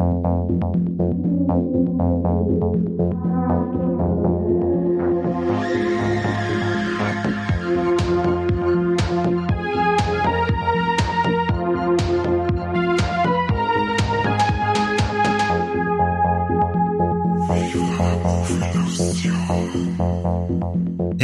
Thank you.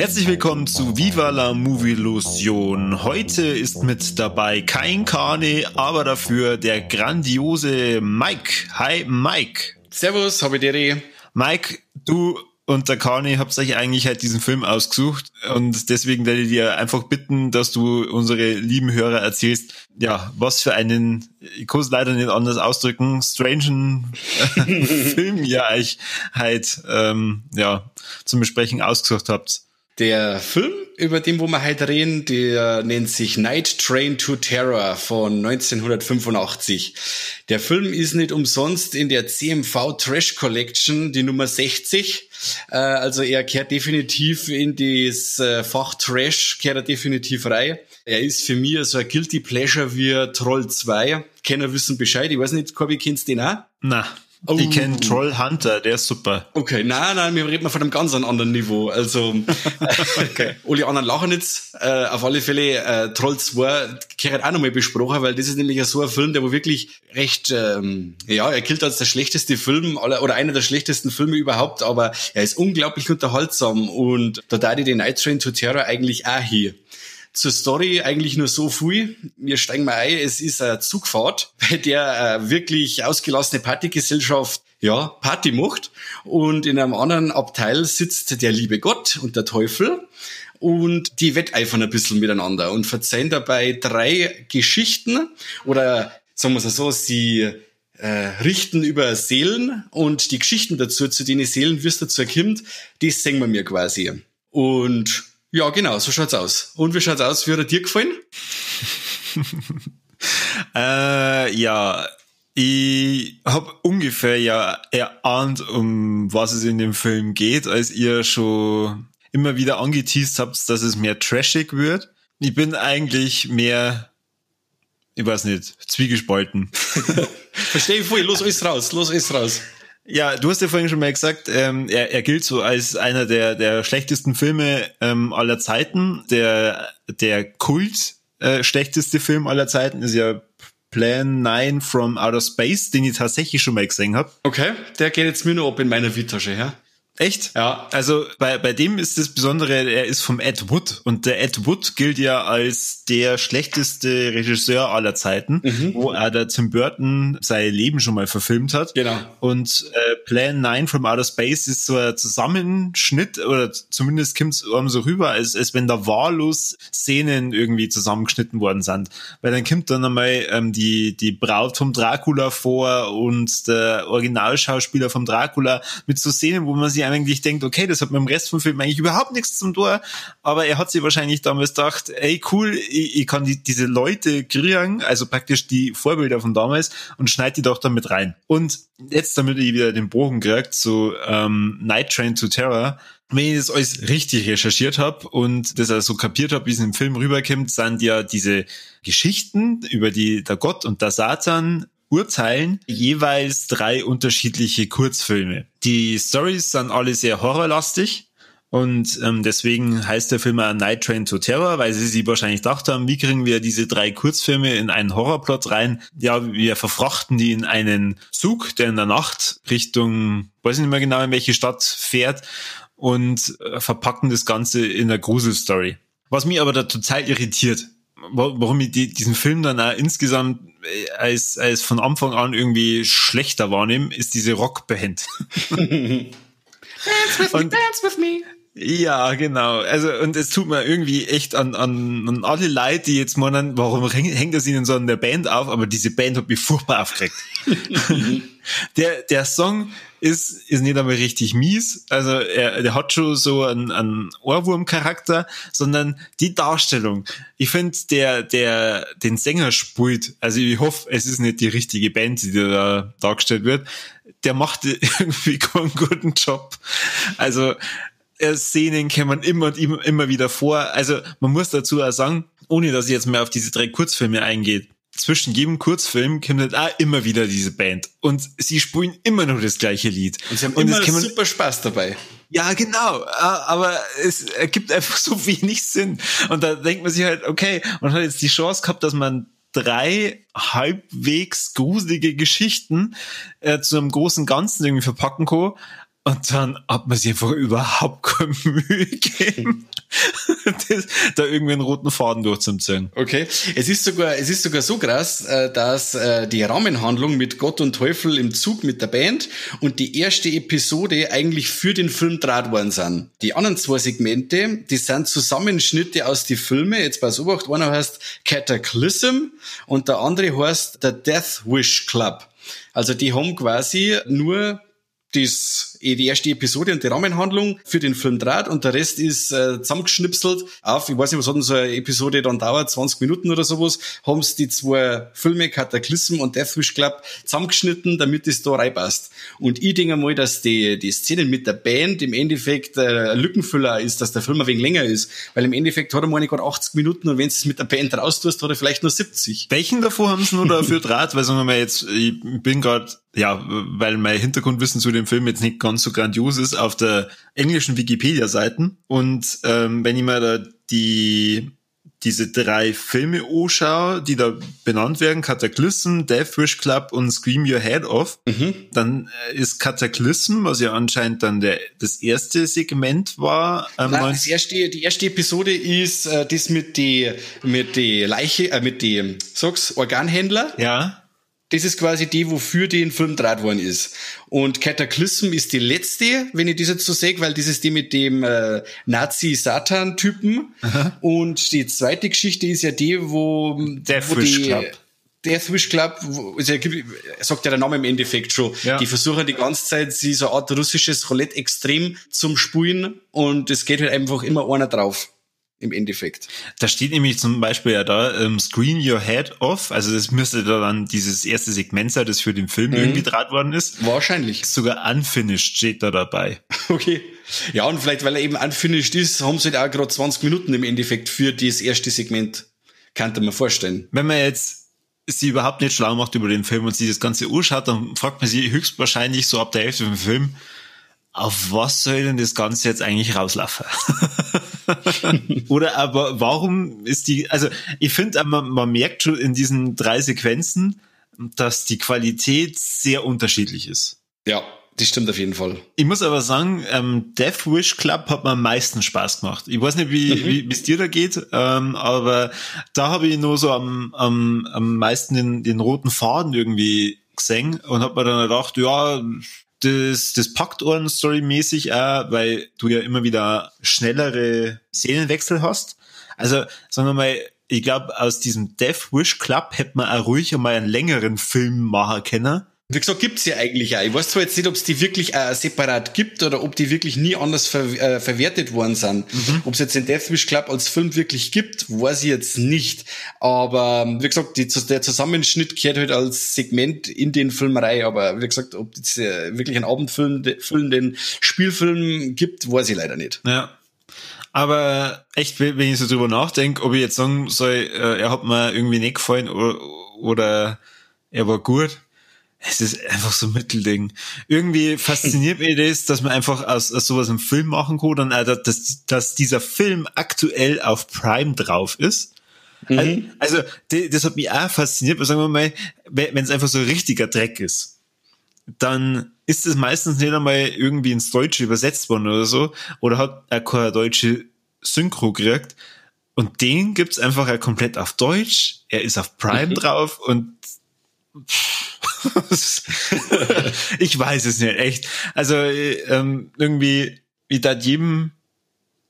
Herzlich willkommen zu Viva la Movie Illusion. Heute ist mit dabei kein Kane, aber dafür der grandiose Mike. Hi Mike. Servus, habe dir. Mike, du und der Kani habt euch eigentlich halt diesen Film ausgesucht und deswegen werde ich dir einfach bitten, dass du unsere lieben Hörer erzählst, ja, was für einen, ich kann es leider nicht anders ausdrücken, strangen Film ihr euch halt ähm, ja, zum Besprechen ausgesucht habt. Der Film, über den wo wir heute reden, der nennt sich Night Train to Terror von 1985. Der Film ist nicht umsonst in der CMV Trash Collection die Nummer 60. Äh, also er kehrt definitiv in das äh, Fach Trash, kehrt er definitiv rein. Er ist für mich so ein Guilty Pleasure wie Troll 2. Kenner wissen Bescheid. Ich weiß nicht, Corby, kennst du den auch? Na. Oh. Ich kenne Troll Hunter, der ist super. Okay, nein, nein, wir reden mal von einem ganz anderen Niveau. Also, okay. alle anderen lachen jetzt. Äh, auf alle Fälle, äh, Troll 2 gehört auch nochmal besprochen, weil das ist nämlich so ein Film, der wo wirklich recht, ähm, ja, er gilt als der schlechteste Film aller, oder einer der schlechtesten Filme überhaupt, aber er ist unglaublich unterhaltsam und da da die den Night Train to Terror eigentlich auch hier. Zur Story eigentlich nur so viel. Wir steigen mal ein. Es ist eine Zugfahrt, bei der äh, wirklich ausgelassene Partygesellschaft ja, Party macht. Und in einem anderen Abteil sitzt der liebe Gott und der Teufel. Und die wetteifern ein bisschen miteinander und verzeihen dabei drei Geschichten oder sagen wir es so, sie äh, richten über Seelen und die Geschichten dazu, zu denen Seelen es dazu kommt, die singen wir mir quasi. Und ja, genau, so schaut's aus. Und wie schaut's aus? Wie hat er dir gefallen? äh, ja, ich habe ungefähr ja erahnt, um was es in dem Film geht, als ihr schon immer wieder angeteased habt, dass es mehr trashig wird. Ich bin eigentlich mehr, ich weiß nicht, zwiegespalten. Verstehe ich voll, los alles raus, los alles raus. Ja, du hast ja vorhin schon mal gesagt, ähm, er, er gilt so als einer der, der schlechtesten Filme ähm, aller Zeiten. Der, der Kult äh, schlechteste Film aller Zeiten ist ja Plan 9 from Outer Space, den ich tatsächlich schon mal gesehen habe. Okay, der geht jetzt mir nur ab in meiner Vietasche, ja? Echt? Ja. Also bei, bei dem ist das Besondere, er ist vom Ed Wood und der Ed Wood gilt ja als der schlechteste Regisseur aller Zeiten, mhm. wo er der Tim Burton sein Leben schon mal verfilmt hat. Genau. Und äh, Plan 9 from Outer Space ist so ein Zusammenschnitt oder zumindest kommt es so rüber, als, als wenn da wahllos Szenen irgendwie zusammengeschnitten worden sind. Weil dann kommt dann einmal ähm, die, die Braut vom Dracula vor und der Originalschauspieler vom Dracula mit so Szenen, wo man sich eigentlich denkt, okay, das hat mit dem Rest vom Film eigentlich überhaupt nichts zum Tor, aber er hat sich wahrscheinlich damals gedacht, ey cool, ich, ich kann die, diese Leute kriegen, also praktisch die Vorbilder von damals und schneid die doch damit rein. Und jetzt, damit ich wieder den Bogen kriegt zu ähm, Night Train to Terror, wenn ich das alles richtig recherchiert habe und das also kapiert habe, wie es im Film rüberkommt, sind ja diese Geschichten über die der Gott und der Satan urteilen jeweils drei unterschiedliche Kurzfilme. Die Stories sind alle sehr horrorlastig. Und ähm, deswegen heißt der Film A Night Train to Terror, weil sie sich wahrscheinlich gedacht haben, wie kriegen wir diese drei Kurzfilme in einen Horrorplot rein? Ja, wir verfrachten die in einen Zug, der in der Nacht Richtung, weiß nicht mehr genau, in welche Stadt fährt und äh, verpacken das Ganze in einer Gruselstory. Was mich aber da total irritiert, warum ich die, diesen Film dann auch insgesamt äh, als, als von Anfang an irgendwie schlechter wahrnehme, ist diese Rockband. dance with me, dance with me. Ja, genau. Also, und es tut mir irgendwie echt an, an, an alle Leute, die jetzt meinen, warum hängt das ihnen so an der Band auf? Aber diese Band hat mich furchtbar aufgeregt. der, der Song ist, ist nicht einmal richtig mies. Also, er, der hat schon so einen, einen Ohrwurm-Charakter, sondern die Darstellung. Ich finde, der, der den Sänger spielt, also ich hoffe, es ist nicht die richtige Band, die da dargestellt wird, der macht irgendwie keinen guten Job. Also, Szenen kommen immer und immer, wieder vor. Also man muss dazu auch sagen, ohne dass ich jetzt mehr auf diese drei Kurzfilme eingehe, zwischen jedem Kurzfilm kommt halt auch immer wieder diese Band. Und sie spielen immer noch das gleiche Lied. Und sie haben und immer super Spaß dabei. Ja, genau. Aber es ergibt einfach so wenig Sinn. Und da denkt man sich halt, okay, man hat jetzt die Chance gehabt, dass man drei halbwegs gruselige Geschichten äh, zu einem großen Ganzen irgendwie verpacken kann. Und dann hat man sich einfach überhaupt keine Mühe gegeben, da irgendwie einen roten Faden durchzuziehen. Okay. Es ist sogar, es ist sogar so krass, äh, dass äh, die Rahmenhandlung mit Gott und Teufel im Zug mit der Band und die erste Episode eigentlich für den Film draht worden sind. Die anderen zwei Segmente, die sind Zusammenschnitte aus die Filme. Jetzt pass auf, einer heißt Cataclysm und der andere heißt The Death Wish Club. Also die haben quasi nur das, eh, die erste Episode und die Rahmenhandlung für den Film draht und der Rest ist äh, zusammengeschnipselt auf, ich weiß nicht, was hat denn so eine Episode dann dauert, 20 Minuten oder sowas, haben sie die zwei Filme, Cataclysm und Deathwish Club, zusammengeschnitten, damit es da reinpasst. Und ich denke mal, dass die, die Szenen mit der Band im Endeffekt äh, Lückenfüller ist, dass der Film ein wenig länger ist, weil im Endeffekt hat er mal gerade 80 Minuten und wenn es mit der Band raustust, hat er vielleicht nur 70. Welchen davor haben sie nur dafür draht? Weil sagen wir mal jetzt, ich bin gerade ja, weil mein Hintergrundwissen zu dem Film jetzt nicht ganz so grandios ist, auf der englischen Wikipedia-Seiten. Und ähm, wenn ich mir da die diese drei Filme anschaue, die da benannt werden, Cataclysm, Death Wish Club und Scream Your Head Off, mhm. dann äh, ist Cataclysm, was ja anscheinend dann der, das erste Segment war. Ähm, Nein, das erste, die erste Episode ist äh, das mit die, mit die Leiche, äh, mit die, sag's, Organhändler. Ja. Das ist quasi die, wofür die in Film draht worden ist. Und Cataclysm ist die letzte, wenn ich das jetzt so sehe, weil das ist die mit dem äh, Nazi-Satan-Typen. Und die zweite Geschichte ist ja die, wo, Death wo Wish die Club. Death Wish Club, also, sagt ja der Name im Endeffekt schon. Ja. Die versuchen die ganze Zeit, sie so eine Art russisches Roulette extrem zum Spulen und es geht halt einfach immer einer drauf im Endeffekt. Da steht nämlich zum Beispiel ja da, ähm, Screen Your Head Off, also das müsste da dann dieses erste Segment sein, das für den Film mhm. irgendwie draht worden ist. Wahrscheinlich. Sogar Unfinished steht da dabei. Okay. Ja, und vielleicht, weil er eben Unfinished ist, haben sie halt auch gerade 20 Minuten im Endeffekt für das erste Segment. Könnte man vorstellen. Wenn man jetzt sie überhaupt nicht schlau macht über den Film und sie das Ganze anschaut, dann fragt man sie höchstwahrscheinlich so ab der Hälfte vom Film, auf was soll denn das Ganze jetzt eigentlich rauslaufen? Oder aber warum ist die, also ich finde, man, man merkt schon in diesen drei Sequenzen, dass die Qualität sehr unterschiedlich ist. Ja, das stimmt auf jeden Fall. Ich muss aber sagen, ähm, Death Wish Club hat mir am meisten Spaß gemacht. Ich weiß nicht, wie mhm. es dir da geht, ähm, aber da habe ich nur so am, am, am meisten den, den roten Faden irgendwie gesehen und habe mir dann gedacht, ja, das, das packt einen storymäßig auch, weil du ja immer wieder schnellere Szenenwechsel hast. Also, sagen wir mal, ich glaube, aus diesem Death Wish Club hätte man auch ruhig einmal einen längeren Film machen können wie gesagt, gibt's ja eigentlich auch. Ich weiß zwar jetzt nicht, ob es die wirklich äh, separat gibt oder ob die wirklich nie anders ver äh, verwertet worden sind. Mhm. Ob es jetzt den Death Wish Club als Film wirklich gibt, weiß ich jetzt nicht. Aber wie gesagt, die, der Zusammenschnitt kehrt halt als Segment in den Film rein. Aber wie gesagt, ob es äh, wirklich einen abendfüllenden Spielfilm gibt, weiß ich leider nicht. Ja. Aber echt, wenn ich so drüber nachdenke, ob ich jetzt sagen soll, äh, er hat mir irgendwie nicht gefallen oder, oder er war gut, es ist einfach so ein Mittelding. Irgendwie fasziniert mich das, dass man einfach aus, aus sowas einen Film machen kann, dann, äh, dass, dass dieser Film aktuell auf Prime drauf ist. Mhm. Also, das hat mich auch fasziniert, weil sagen wir mal, wenn es einfach so richtiger Dreck ist, dann ist es meistens nicht einmal irgendwie ins Deutsche übersetzt worden oder so, oder hat er keine deutsche Synchro gekriegt. Und den gibt's einfach ja komplett auf Deutsch. Er ist auf Prime mhm. drauf und ich weiß es nicht, echt. Also ähm, irgendwie, wie da jedem,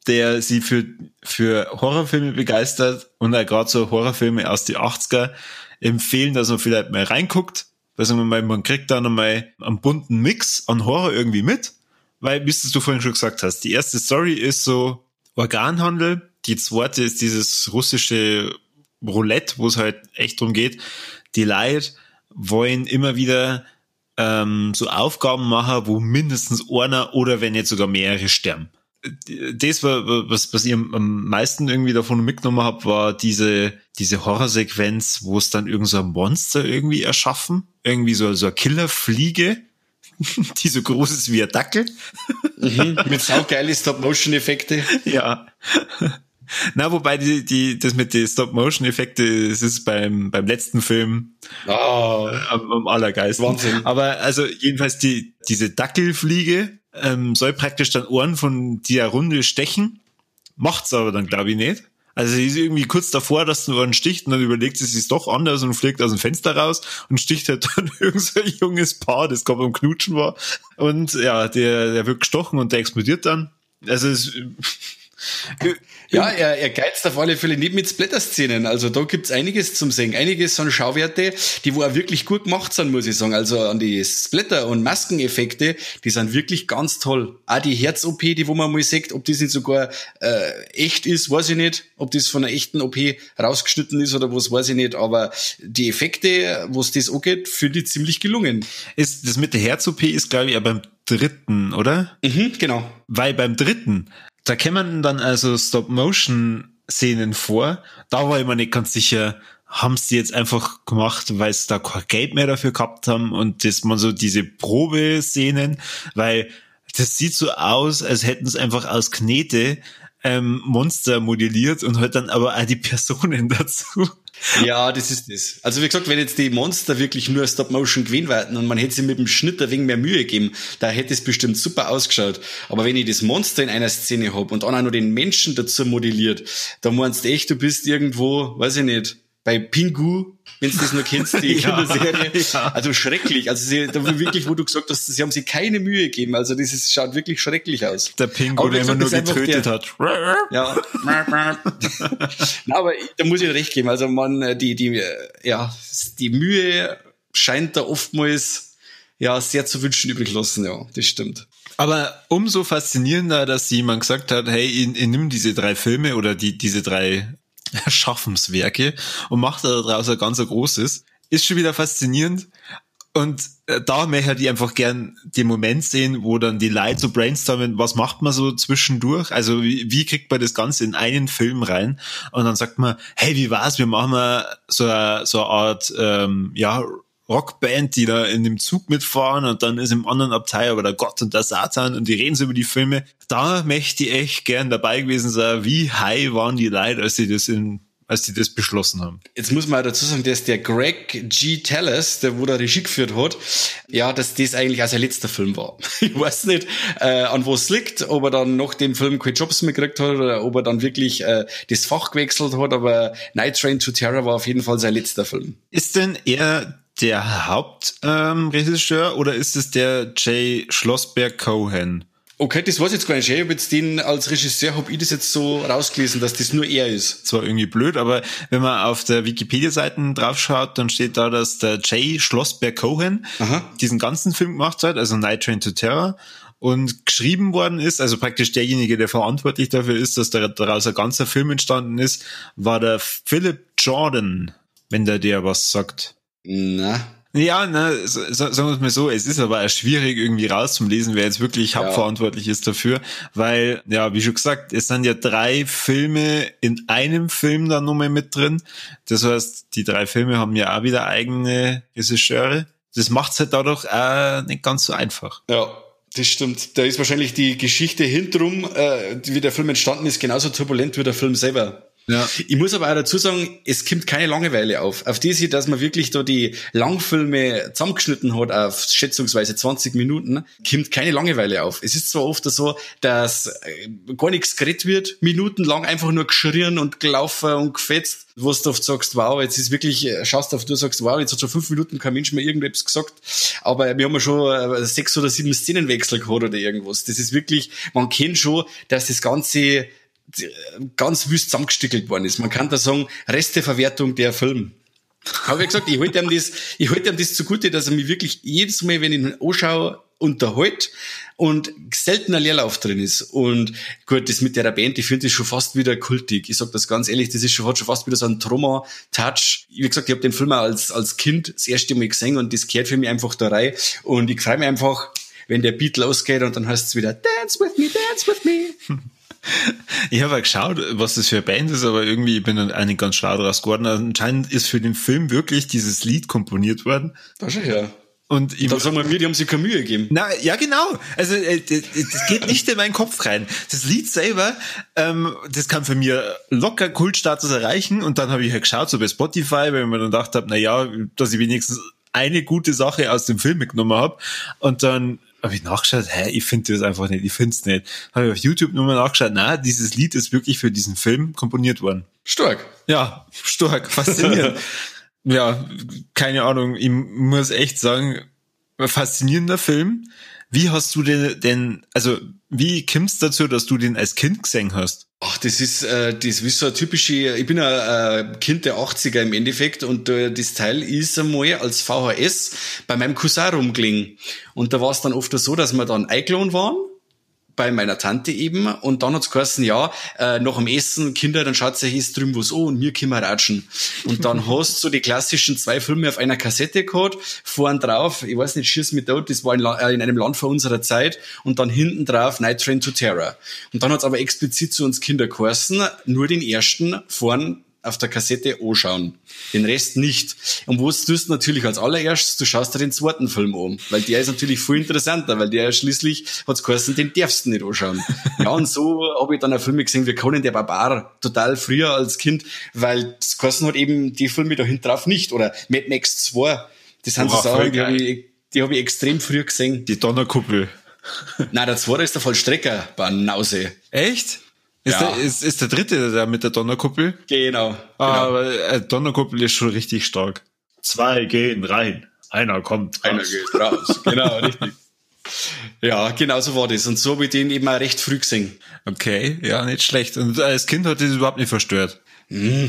der sie für, für Horrorfilme begeistert und er gerade so Horrorfilme aus die 80er empfehlen, dass man vielleicht mal reinguckt. Also man, man kriegt da nochmal einen bunten Mix an Horror irgendwie mit. Weil, wie du vorhin schon gesagt hast, die erste Story ist so Organhandel, die zweite ist dieses russische Roulette, wo es halt echt drum geht, die Leid wollen immer wieder ähm, so Aufgaben machen, wo mindestens einer oder wenn nicht sogar mehrere sterben. das war, was, was ich am meisten irgendwie davon mitgenommen habe, war diese, diese Horrorsequenz, wo es dann irgend so ein Monster irgendwie erschaffen. Irgendwie so, so eine Killerfliege, die so groß ist wie ein Dackel. Mhm, mit saugeile Stop-Motion-Effekte. Ja. Na, wobei die, die, das mit den Stop-Motion-Effekte, das ist beim, beim letzten Film oh, am, am allergeisten. Wahnsinn. Aber also jedenfalls die, diese Dackelfliege ähm, soll praktisch dann Ohren von der Runde stechen, macht's aber dann glaube ich nicht. Also sie ist irgendwie kurz davor, dass du einen sticht und dann überlegt sie sich doch anders und fliegt aus dem Fenster raus und sticht halt dann irgend so ein junges Paar, das gerade beim Knutschen war. Und ja, der, der wird gestochen und der explodiert dann. Also es, ja, er, er geizt auf alle Fälle nicht mit Splatter-Szenen. Also da gibt's einiges zum Singen. Einiges an Schauwerte, die wo auch wirklich gut gemacht sind, muss ich sagen. Also an die Splatter- und Maskeneffekte, die sind wirklich ganz toll. Auch die Herz-OP, die wo man mal sieht, ob das nicht sogar äh, echt ist, weiß ich nicht. Ob das von einer echten OP rausgeschnitten ist oder was, weiß ich nicht. Aber die Effekte, wo es das angeht, finde ich ziemlich gelungen. Ist, das mit der Herz-OP ist, glaube ich, ja beim dritten, oder? Mhm, genau. Weil beim dritten da kämen dann also Stop-Motion-Szenen vor. Da war ich mir nicht ganz sicher, haben sie jetzt einfach gemacht, weil sie da kein Geld mehr dafür gehabt haben und das man so diese Probeszenen, weil das sieht so aus, als hätten es einfach aus Knete ähm, Monster modelliert und halt dann aber auch die Personen dazu. Ja, das ist das. Also wie gesagt, wenn jetzt die Monster wirklich nur Stop-Motion gewesen wären und man hätte sie mit dem Schnitt ein wenig mehr Mühe gegeben, da hätte es bestimmt super ausgeschaut. Aber wenn ich das Monster in einer Szene hab und dann auch noch den Menschen dazu modelliert, da meinst du echt, du bist irgendwo, weiß ich nicht, bei Pingu, wenn du das noch kennst, die ja, Kinderserie. Ja. Also schrecklich. Also sie, da wirklich, wo du gesagt hast, sie haben sich keine Mühe gegeben. Also das ist, schaut wirklich schrecklich aus. Der Pingu, der immer nur getötet der, hat. Ja. Na, aber da muss ich recht geben. Also man, die, die, ja, die Mühe scheint da oftmals ja sehr zu wünschen übrig lassen. Ja, das stimmt. Aber umso faszinierender, dass jemand gesagt hat, hey, ich, ich nimm diese drei Filme oder die, diese drei Schaffenswerke und macht daraus ein ganz großes. Ist schon wieder faszinierend. Und äh, da möchte ich einfach gern den Moment sehen, wo dann die Leute so brainstormen, was macht man so zwischendurch? Also wie, wie kriegt man das Ganze in einen Film rein? Und dann sagt man, hey, wie war's? Wir machen mal so so eine Art ähm, ja, Rockband, die da in dem Zug mitfahren und dann ist im anderen Abteil aber der Gott und der Satan und die reden so über die Filme. Da möchte ich echt gern dabei gewesen sein. Wie high waren die Leute, als sie das in als die das beschlossen haben. Jetzt muss man dazu sagen, dass der Greg G. Tallis, der wo da Regie geführt hat, ja, dass das eigentlich auch sein letzter Film war. Ich weiß nicht, äh, an wo es liegt, ob er dann nach dem Film keine Jobs mehr gekriegt hat oder ob er dann wirklich äh, das Fach gewechselt hat, aber Night Train to Terror war auf jeden Fall sein letzter Film. Ist denn er der Hauptregisseur ähm, oder ist es der Jay Schlossberg Cohen? Okay, das weiß ich jetzt gar nicht. Ich habe jetzt den als Regisseur, habe ich das jetzt so rausgelesen, dass das nur er ist. Zwar irgendwie blöd, aber wenn man auf der Wikipedia-Seite draufschaut, dann steht da, dass der Jay Schlossberg Cohen Aha. diesen ganzen Film gemacht hat, also Night Train to Terror und geschrieben worden ist, also praktisch derjenige, der verantwortlich dafür ist, dass daraus ein ganzer Film entstanden ist, war der Philip Jordan, wenn der dir was sagt. Na. Ja, ne, so, sagen wir es mal so, es ist aber auch schwierig irgendwie rauszulesen, wer jetzt wirklich ja. hauptverantwortlich ist dafür, weil, ja, wie schon gesagt, es sind ja drei Filme in einem Film da nochmal mit drin. Das heißt, die drei Filme haben ja auch wieder eigene Regisseure. Das macht's halt dadurch auch nicht ganz so einfach. Ja, das stimmt. Da ist wahrscheinlich die Geschichte hinterrum, äh, wie der Film entstanden ist, genauso turbulent wie der Film selber. Ja. Ich muss aber auch dazu sagen, es kommt keine Langeweile auf. Auf die sie, dass man wirklich da die Langfilme zusammengeschnitten hat auf schätzungsweise 20 Minuten, kommt keine Langeweile auf. Es ist zwar oft so, dass äh, gar nichts geredet wird, minutenlang einfach nur geschrien und gelaufen und gefetzt, wo du oft sagst, wow, jetzt ist wirklich, äh, schaust auf, du sagst, wow, jetzt hat schon fünf Minuten kein Mensch mehr irgendetwas gesagt, aber wir haben ja schon äh, sechs oder sieben Szenenwechsel gehabt oder irgendwas. Das ist wirklich, man kennt schon, dass das Ganze ganz wüst zusammengestückelt worden ist. Man kann da sagen, Resteverwertung der Film. Habe ich gesagt, ich halte ihm das, ich halte ihm das zugute, dass er mich wirklich jedes Mal, wenn ich ihn anschaue, unterhält und selten ein Leerlauf drin ist. Und gut, das mit der Band, ich finde das schon fast wieder kultig. Ich sag das ganz ehrlich, das ist schon, hat schon fast wieder so ein Trauma-Touch. Wie gesagt, ich habe den Film als, als Kind das erste Mal gesehen und das gehört für mich einfach da rein. Und ich freue mich einfach, wenn der Beat losgeht und dann heißt es wieder Dance with me, dance with me. Ich habe geschaut, was das für eine Band ist, aber irgendwie bin ich nicht ganz schlau draus geworden. Anscheinend ist für den Film wirklich dieses Lied komponiert worden. Wahrscheinlich, ja. Und ich, dann sagen wir mir, die haben sich keine Mühe gegeben. Na, ja, genau. Also äh, das geht nicht in meinen Kopf rein. Das Lied selber, ähm, das kann für mir locker Kultstatus erreichen. Und dann habe ich halt geschaut, so bei Spotify, weil ich mir dann gedacht habe, na ja, dass ich wenigstens eine gute Sache aus dem Film mitgenommen habe. Und dann habe ich nachgeschaut, hä, ich finde das einfach nicht, ich finde es nicht. Habe ich auf YouTube nochmal nachgeschaut, na, dieses Lied ist wirklich für diesen Film komponiert worden. Stark. Ja, stark, faszinierend. ja, keine Ahnung, ich muss echt sagen, faszinierender Film. Wie hast du den, denn, also wie kommst du dazu, dass du den als Kind gesehen hast? Ach, das ist, äh, das ist so ein typische, ich bin ein Kind der 80er im Endeffekt und äh, das Teil ist einmal als VHS bei meinem Cousin rumgelegen. Und da war es dann oft so, dass wir dann eingeladen waren bei meiner Tante eben und dann hat's geheißen, ja, äh, nach dem Essen, Kinder, dann schaut sich jetzt drüben was an und mir können wir ratschen. Und dann hast du die klassischen zwei Filme auf einer Kassette gehabt, vorn drauf, ich weiß nicht, Schieß mit Tod, das war in, äh, in, einem Land vor unserer Zeit und dann hinten drauf Night Train to Terror. Und dann hat's aber explizit zu uns Kinder geheißen, nur den ersten vorn auf der Kassette anschauen. Den Rest nicht. Und was tust du natürlich als allererstes? Du schaust dir den zweiten Film an. Weil der ist natürlich viel interessanter, weil der schließlich hat's geheißen, den darfst du nicht anschauen. ja, und so habe ich dann auch Filme gesehen, wir können der Barbar total früher als Kind, weil das geheißen hat eben die Filme da hinten drauf nicht. Oder Mad Max 2. Das sind so Sachen, die habe ich, die hab ich extrem früh gesehen. Die Donnerkuppel. Nein, der zweite ist der Vollstrecker, Banause. Echt? Ist, ja. der, ist, ist der dritte da mit der Donnerkuppel? Genau. Ah, genau. aber äh, Donnerkuppel ist schon richtig stark. Zwei gehen rein, einer kommt raus. Einer geht raus, genau, richtig. Ja, genau so war das. Und so habe ich den eben auch recht früh gesehen. Okay, ja, nicht schlecht. Und als Kind hat das überhaupt nicht verstört. Hm,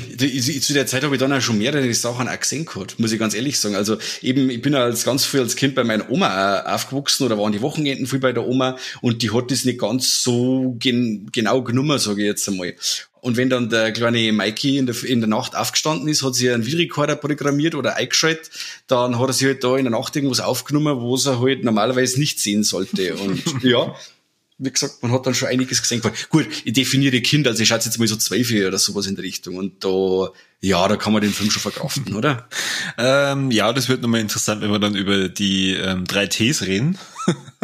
zu der Zeit habe ich dann auch schon mehrere Sachen auch gesehen gehabt, muss ich ganz ehrlich sagen. Also eben, ich bin als ganz früh als Kind bei meiner Oma aufgewachsen oder waren die Wochenenden viel bei der Oma und die hat das nicht ganz so gen genau genommen, sage ich jetzt einmal. Und wenn dann der kleine Mikey in der, in der Nacht aufgestanden ist, hat sie einen Videorekorder programmiert oder eingeschaltet, dann hat er sich halt da in der Nacht irgendwas aufgenommen, wo er halt normalerweise nicht sehen sollte. Und ja, wie gesagt, man hat dann schon einiges gesehen. Gut, ich definiere Kind, also ich schaue jetzt mal so zwölf oder sowas in der Richtung. Und da, ja, da kann man den Film schon verkraften, oder? ähm, ja, das wird nochmal interessant, wenn wir dann über die ähm, drei Ts reden.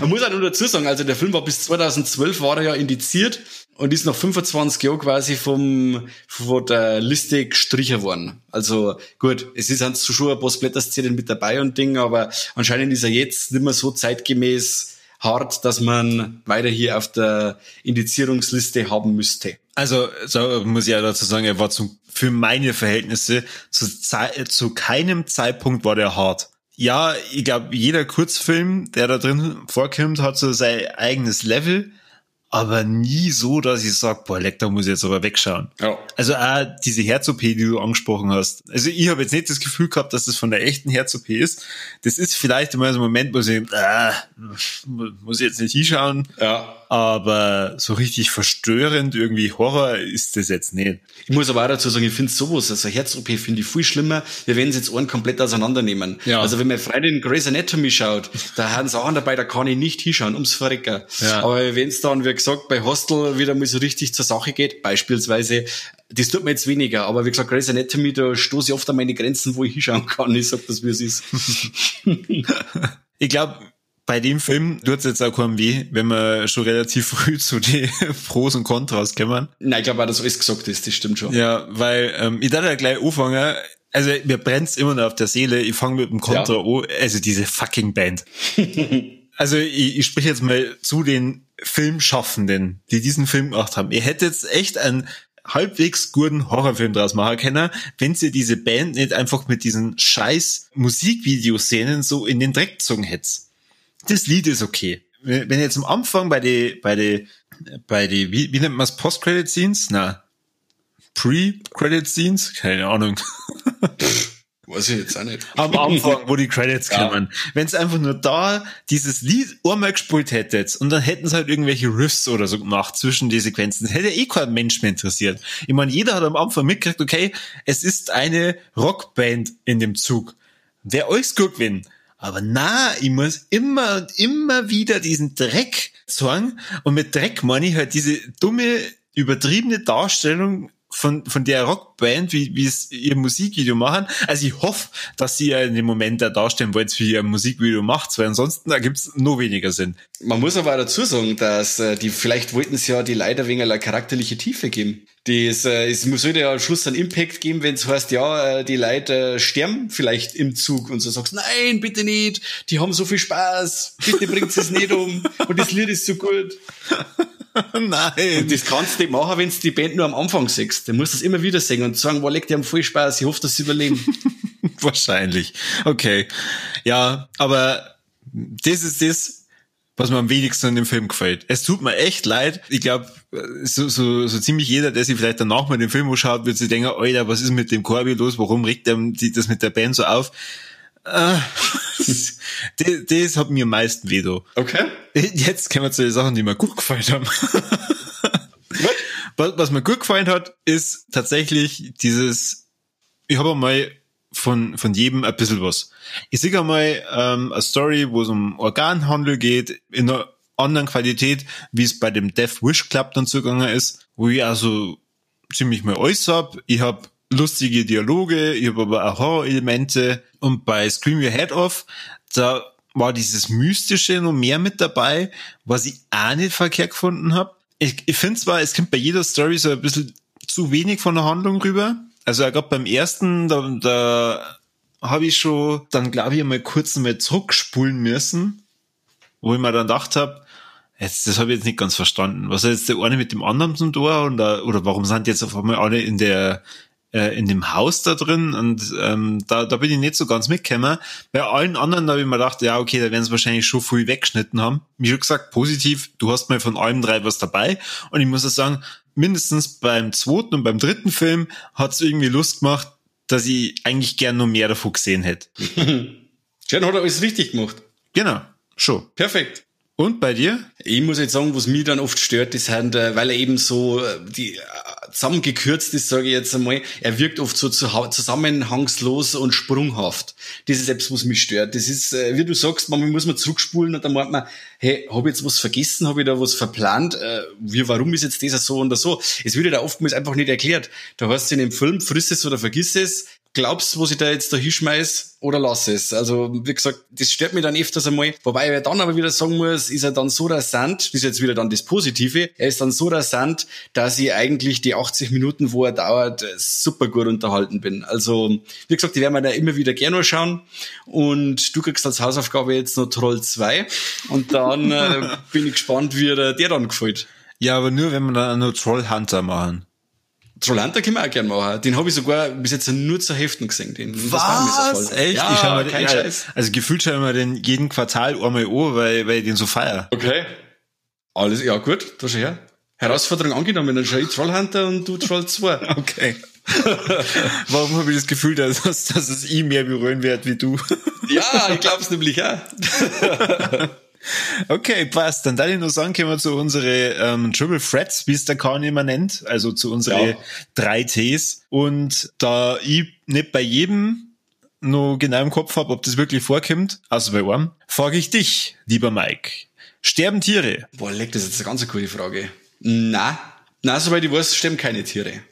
man muss auch nur dazu sagen, also der Film war bis 2012 war er ja indiziert und ist nach 25 Jahren quasi vom, von der Liste gestrichen worden. Also gut, es ist schon ein paar Splatter-Szenen mit dabei und Ding, aber anscheinend ist er jetzt nicht mehr so zeitgemäß hart, dass man weiter hier auf der Indizierungsliste haben müsste. Also so muss ich ja dazu sagen, er war zum, für meine Verhältnisse zu, zu keinem Zeitpunkt war der hart. Ja, ich glaube, jeder Kurzfilm, der da drin vorkommt, hat so sein eigenes Level aber nie so, dass ich sage, boah, leck, da muss ich jetzt aber wegschauen. Ja. Also auch diese Herz-OP, die du angesprochen hast. Also ich habe jetzt nicht das Gefühl gehabt, dass das von der echten Herz-OP ist. Das ist vielleicht immer so ein Moment, wo ich, äh, muss ich jetzt nicht hinschauen. Ja. Aber so richtig verstörend, irgendwie Horror ist das jetzt nicht. Ich muss aber auch dazu sagen, ich finde sowas, also Herz-OP finde ich viel schlimmer. Wir werden es jetzt Ohren komplett auseinandernehmen. Ja. Also wenn meine Freundin Grey's Anatomy schaut, da haben Sachen dabei, da kann ich nicht hinschauen, ums Verrecker. Ja. Aber wenn es dann, wie gesagt, bei Hostel wieder mal so richtig zur Sache geht, beispielsweise, das tut mir jetzt weniger, aber wie gesagt, Grey's Anatomy, da stoße ich oft an meine Grenzen, wo ich hinschauen kann. Ich sag das, wie es ist. ich glaube, bei dem Film tut es jetzt auch keinem weh, wenn wir schon relativ früh zu den Pros und Kontras kommen. Nein, ich glaube auch, dass alles gesagt ist, das stimmt schon. Ja, weil ähm, ich dachte ja gleich anfangen, also mir brennt's immer noch auf der Seele, ich fange mit dem Kontra ja. an, also diese fucking Band. also ich, ich spreche jetzt mal zu den Filmschaffenden, die diesen Film gemacht haben. Ihr hättet jetzt echt einen halbwegs guten Horrorfilm draus machen können, wenn sie diese Band nicht einfach mit diesen scheiß Musikvideoszenen so in den Dreck gezogen hättet das Lied ist okay. Wenn jetzt am Anfang bei die, bei die, bei die, wie, wie nennt man es, Post-Credit-Scenes? Na, Pre-Credit-Scenes? Keine Ahnung. Weiß ich jetzt auch nicht. Am Anfang, wo die Credits ja. kommen. Wenn es einfach nur da dieses Lied einmal gespielt hättet und dann hätten sie halt irgendwelche Riffs oder so gemacht zwischen die Sequenzen, das hätte eh kein Mensch mehr interessiert. Ich meine, jeder hat am Anfang mitgekriegt, okay, es ist eine Rockband in dem Zug. Wer euch gut gewinnen. Aber na, ich muss immer und immer wieder diesen Dreck sagen. Und mit Dreck meine ich halt diese dumme, übertriebene Darstellung von, von der Rockband, wie, wie es ihr Musikvideo machen. Also ich hoffe, dass sie ja in dem Moment da darstellen wollen, wie ihr Musikvideo macht, weil ansonsten da gibt's nur weniger Sinn. Man muss aber dazu sagen, dass äh, die, vielleicht wollten sie ja die Leiter wegen einer charakterliche Tiefe geben. Das, äh, es sollte ja am Schluss einen Impact geben, wenn es heißt, ja, äh, die Leute sterben vielleicht im Zug und so sagst, nein, bitte nicht, die haben so viel Spaß, bitte bringt es nicht um und das Lied ist so gut. Nein. Und das kannst du nicht machen, wenn du die Band nur am Anfang siehst. Dann musst du es immer wieder singen und sagen, wow, die haben voll Spaß, ich hoffe, dass sie überleben. Wahrscheinlich. Okay. Ja, aber das ist das, was mir am wenigsten an dem Film gefällt. Es tut mir echt leid. Ich glaube, so, so, so ziemlich jeder, der sich vielleicht danach mal den Film anschaut, wird sich denken, Alter, was ist mit dem Corby los? Warum regt er das mit der Band so auf? Äh, das, das hat mir am meisten weh, Okay. Jetzt kommen wir zu den Sachen, die mir gut gefallen haben. was, was mir gut gefallen hat, ist tatsächlich dieses, ich habe einmal von, von jedem ein bisschen was. Ich sehe einmal ähm, eine Story, wo es um Organhandel geht, in einer anderen Qualität, wie es bei dem Death Wish Club dann zugegangen ist, wo ich also ziemlich mal alles hab. Ich hab lustige Dialoge, ich habe aber auch Horror-Elemente und bei Scream Your Head Off, da war dieses Mystische noch mehr mit dabei, was ich auch nicht verkehrt gefunden habe. Ich, ich finde zwar, es kommt bei jeder Story so ein bisschen zu wenig von der Handlung rüber. Also gerade beim ersten, da, da habe ich schon dann, glaube ich, einmal kurz mal zurückspulen müssen, wo ich mir dann gedacht habe, jetzt, das habe ich jetzt nicht ganz verstanden. Was ist jetzt der eine mit dem anderen zum Tor? Oder, oder warum sind jetzt auf einmal alle in der äh, in dem Haus da drin und ähm, da, da bin ich nicht so ganz mitgekommen. Bei allen anderen habe ich mir gedacht, ja, okay, da werden sie wahrscheinlich schon viel weggeschnitten haben. Wie schon gesagt, positiv, du hast mal von allem drei was dabei und ich muss auch sagen, mindestens beim zweiten und beim dritten Film hat es irgendwie Lust gemacht, dass ich eigentlich gern noch mehr davon gesehen hätte. Schön, hat er alles richtig gemacht. Genau, schon. Perfekt. Und bei dir? Ich muss jetzt sagen, was mich dann oft stört, ist halt, äh, weil er eben so äh, die zusammengekürzt ist, sage ich jetzt einmal, er wirkt oft so zusammenhangslos und sprunghaft. Das ist etwas, was mich stört. Das ist, wie du sagst, manchmal muss man zurückspulen und dann meint man, hey, habe ich jetzt was vergessen, habe ich da was verplant, wie, warum ist jetzt das so und so? Es wird ja da oftmals einfach nicht erklärt. Da heißt es in dem Film, friss es oder vergiss es, glaubst, was ich da jetzt da hinschmeiß oder lass es. Also, wie gesagt, das stört mich dann öfters einmal. Wobei ich dann aber wieder sagen muss, ist er dann so rasant, das ist jetzt wieder dann das Positive, er ist dann so rasant, dass ich eigentlich die 80 Minuten, wo er dauert, super gut unterhalten bin. Also, wie gesagt, die werden wir da immer wieder gerne schauen. Und du kriegst als Hausaufgabe jetzt noch Troll 2. Und dann äh, bin ich gespannt, wie der, der dann gefällt. Ja, aber nur, wenn wir dann nur Troll Hunter machen. Trollhunter können wir auch gerne machen. Den habe ich sogar bis jetzt nur zur Hälfte gesehen. Den, Was? Echt? Ja, ich schau mal kein den, Scheiß. Also gefühlt schaue ich mir den jeden Quartal einmal an, weil, weil ich den so feier. Okay. Alles, ja gut, da schon her. Herausforderung angenommen, dann schau ich Trollhunter und du Troll 2. Okay. Warum habe ich das Gefühl, dass, dass es ihn mehr berühren wird wie du? ja, ich glaube es nämlich auch. Okay, passt. Dann darf ich nur sagen, kommen wir zu unsere ähm, Triple Threats, wie es der Kahn immer nennt, also zu unsere Ja. drei Ts. Und da ich nicht bei jedem nur genau im Kopf habe, ob das wirklich vorkommt, also bei einem, frage ich dich, lieber Mike. Sterben Tiere? Boah, leck, das ist jetzt eine ganz coole Frage. Na, na, soweit ich weiß, stimmen keine Tiere.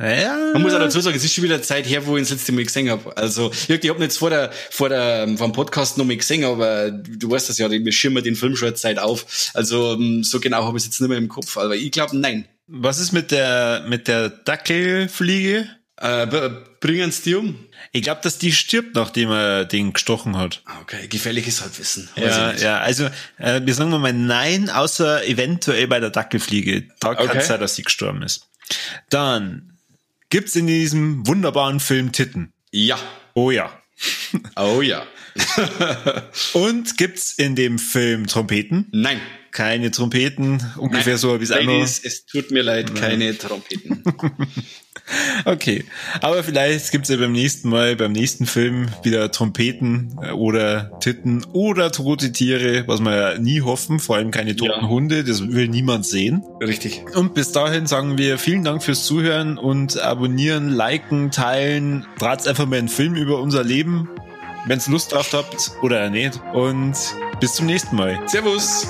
Ja. Man muss auch dazu sagen, es ist schon wieder Zeit her, wo ich das letzte Mal gesehen habe. Also, ich, habe jetzt vor der, vor der, vom Podcast noch mal gesehen, aber du weißt das ja, wir schirmen den Film schon Zeit auf. Also, ähm, so genau habe ich es jetzt nicht mehr im Kopf. Aber ich glaube, nein. Was ist mit der, mit der Dackelfliege? Äh, b- bringen's die um? Ich glaube, dass die stirbt, nachdem er den gestochen hat. Ah, Okay, gefährliches Halbwissen. Ja, ja, also äh, wir sagen mal nein, außer eventuell bei der Dackelfliege. Da kann Okay. es sein, dass sie gestorben ist. Dann gibt's in diesem wunderbaren Film Titten. Ja. Oh ja. Oh ja. Und gibt's in dem Film Trompeten? Nein. Keine Trompeten, ungefähr so habe ich es. Ladies, es tut mir leid, keine Trompeten. Okay, aber vielleicht gibt's ja beim nächsten Mal, beim nächsten Film wieder Trompeten äh, oder Titten oder tote Tiere, was wir ja nie hoffen, vor allem keine toten Ja. Hunde, das will niemand sehen. Richtig. Und bis dahin sagen wir vielen Dank fürs Zuhören und abonnieren, liken, teilen. Draht's einfach mal einen Film über unser Leben wenn's Lust drauf habt oder nicht. Und bis zum nächsten Mal. Servus.